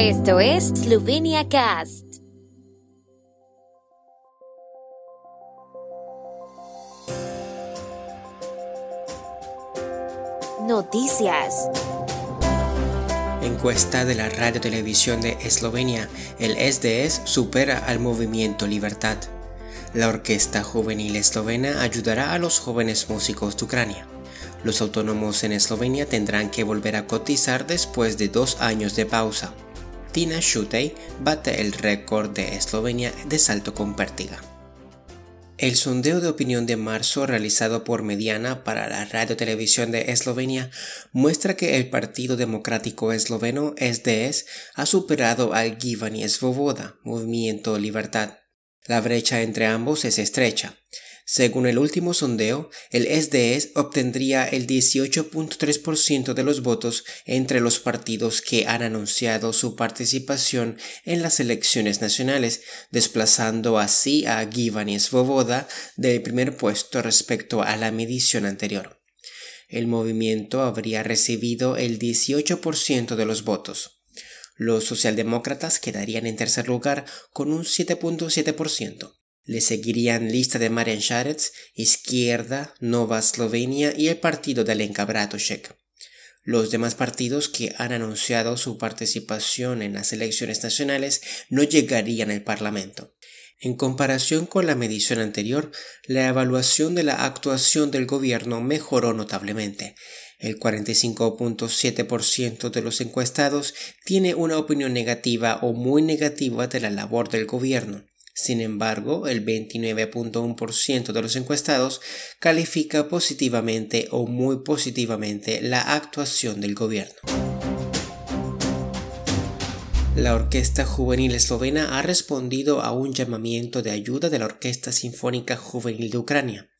Esto es Slovenia Cast. Noticias. Encuesta de la Radio Televisión de Eslovenia, el SDS supera al movimiento Libertad. La Orquesta Juvenil Eslovena ayudará a los jóvenes músicos de Ucrania. Los autónomos en Eslovenia tendrán que volver a cotizar después de dos años de pausa. Tina Shutey bate el récord de Eslovenia de salto con pértiga. El sondeo de opinión de marzo realizado por Mediana para la Radio Televisión de Eslovenia muestra que el Partido Democrático Esloveno SDS ha superado al Givani Svoboda, Movimiento Libertad. La brecha entre ambos es estrecha. Según el último sondeo, el SDS obtendría el 18.3% de los votos entre los partidos que han anunciado su participación en las elecciones nacionales, desplazando así a Givani Svoboda del primer puesto respecto a la medición anterior. El movimiento habría recibido el 18% de los votos. Los socialdemócratas quedarían en tercer lugar con un 7.7%. Le seguirían lista de Marian Sharets, Izquierda, Nova Slovenia y el partido de Alenka Bratušek. Los demás partidos que han anunciado su participación en las elecciones nacionales no llegarían al Parlamento. En comparación con la medición anterior, la evaluación de la actuación del gobierno mejoró notablemente. El 45.7% de los encuestados tiene una opinión negativa o muy negativa de la labor del gobierno. Sin embargo, el 29.1% de los encuestados califica positivamente o muy positivamente la actuación del gobierno. La Orquesta Juvenil Eslovena ha respondido a un llamamiento de ayuda de la Orquesta Sinfónica Juvenil de Ucrania.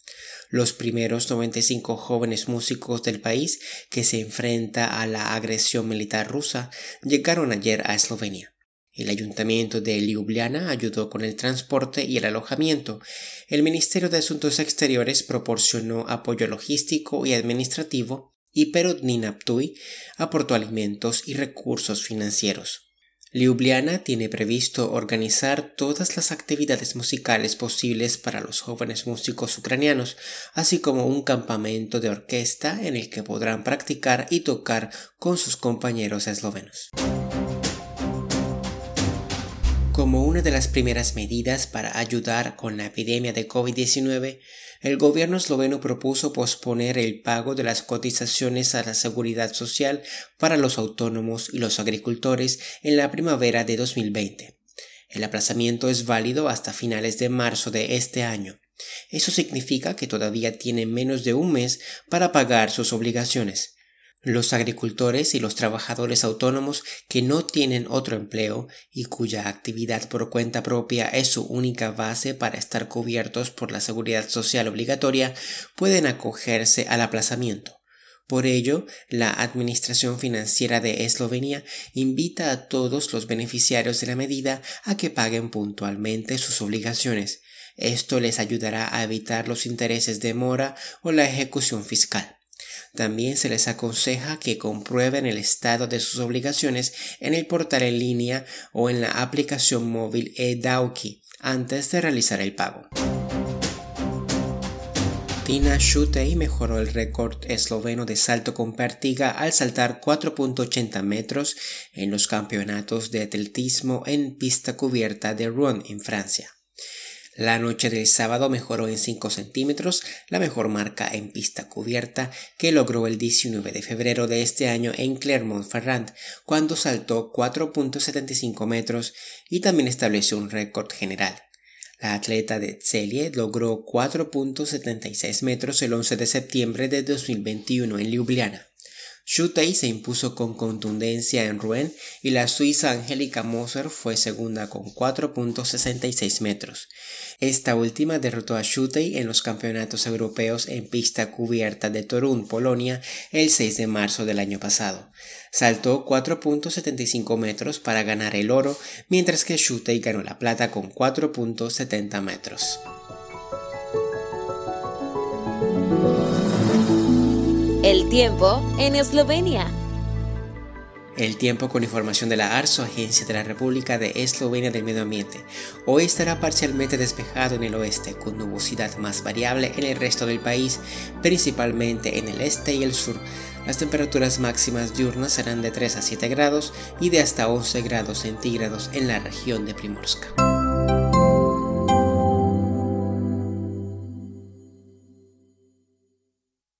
Los primeros 95 jóvenes músicos del país que se enfrenta a la agresión militar rusa llegaron ayer a Eslovenia. El ayuntamiento de Ljubljana ayudó con el transporte y el alojamiento. El Ministerio de Asuntos Exteriores proporcionó apoyo logístico y administrativo y Perodnina Ptui aportó alimentos y recursos financieros. Ljubljana tiene previsto organizar todas las actividades musicales posibles para los jóvenes músicos ucranianos, así como un campamento de orquesta en el que podrán practicar y tocar con sus compañeros eslovenos. Como una de las primeras medidas para ayudar con la epidemia de COVID-19, el gobierno esloveno propuso posponer el pago de las cotizaciones a la seguridad social para los autónomos y los agricultores en la primavera de 2020. El aplazamiento es válido hasta finales de marzo de este año. Eso significa que todavía tienen menos de un mes para pagar sus obligaciones. Los agricultores y los trabajadores autónomos que no tienen otro empleo y cuya actividad por cuenta propia es su única base para estar cubiertos por la seguridad social obligatoria pueden acogerse al aplazamiento. Por ello, la Administración Financiera de Eslovenia invita a todos los beneficiarios de la medida a que paguen puntualmente sus obligaciones. Esto les ayudará a evitar los intereses de mora o la ejecución fiscal. También se les aconseja que comprueben el estado de sus obligaciones en el portal en línea o en la aplicación móvil eDauki antes de realizar el pago. Tina Shutey mejoró el récord esloveno de salto con pértiga al saltar 4.80 metros en los campeonatos de atletismo en pista cubierta de Rouen en Francia. La noche del sábado mejoró en 5 centímetros, la mejor marca en pista cubierta que logró el 19 de febrero de este año en Clermont-Ferrand, cuando saltó 4.75 metros y también estableció un récord general. La atleta de Tselie logró 4.76 metros el 11 de septiembre de 2021 en Ljubljana. Shutei se impuso con contundencia en Rouen y la suiza Angélica Moser fue segunda con 4.66 metros. Esta última derrotó a Shutei en los campeonatos europeos en pista cubierta de Torun, Polonia, el 6 de marzo del año pasado. Saltó 4.75 metros para ganar el oro, mientras que Shutei ganó la plata con 4.70 metros. El tiempo en Eslovenia. El tiempo con información de la ARSO, Agencia de la República de Eslovenia del Medio Ambiente. Hoy estará parcialmente despejado en el oeste, con nubosidad más variable en el resto del país, principalmente en el este y el sur. Las temperaturas máximas diurnas serán de 3 a 7 grados y de hasta 11 grados centígrados en la región de Primorska.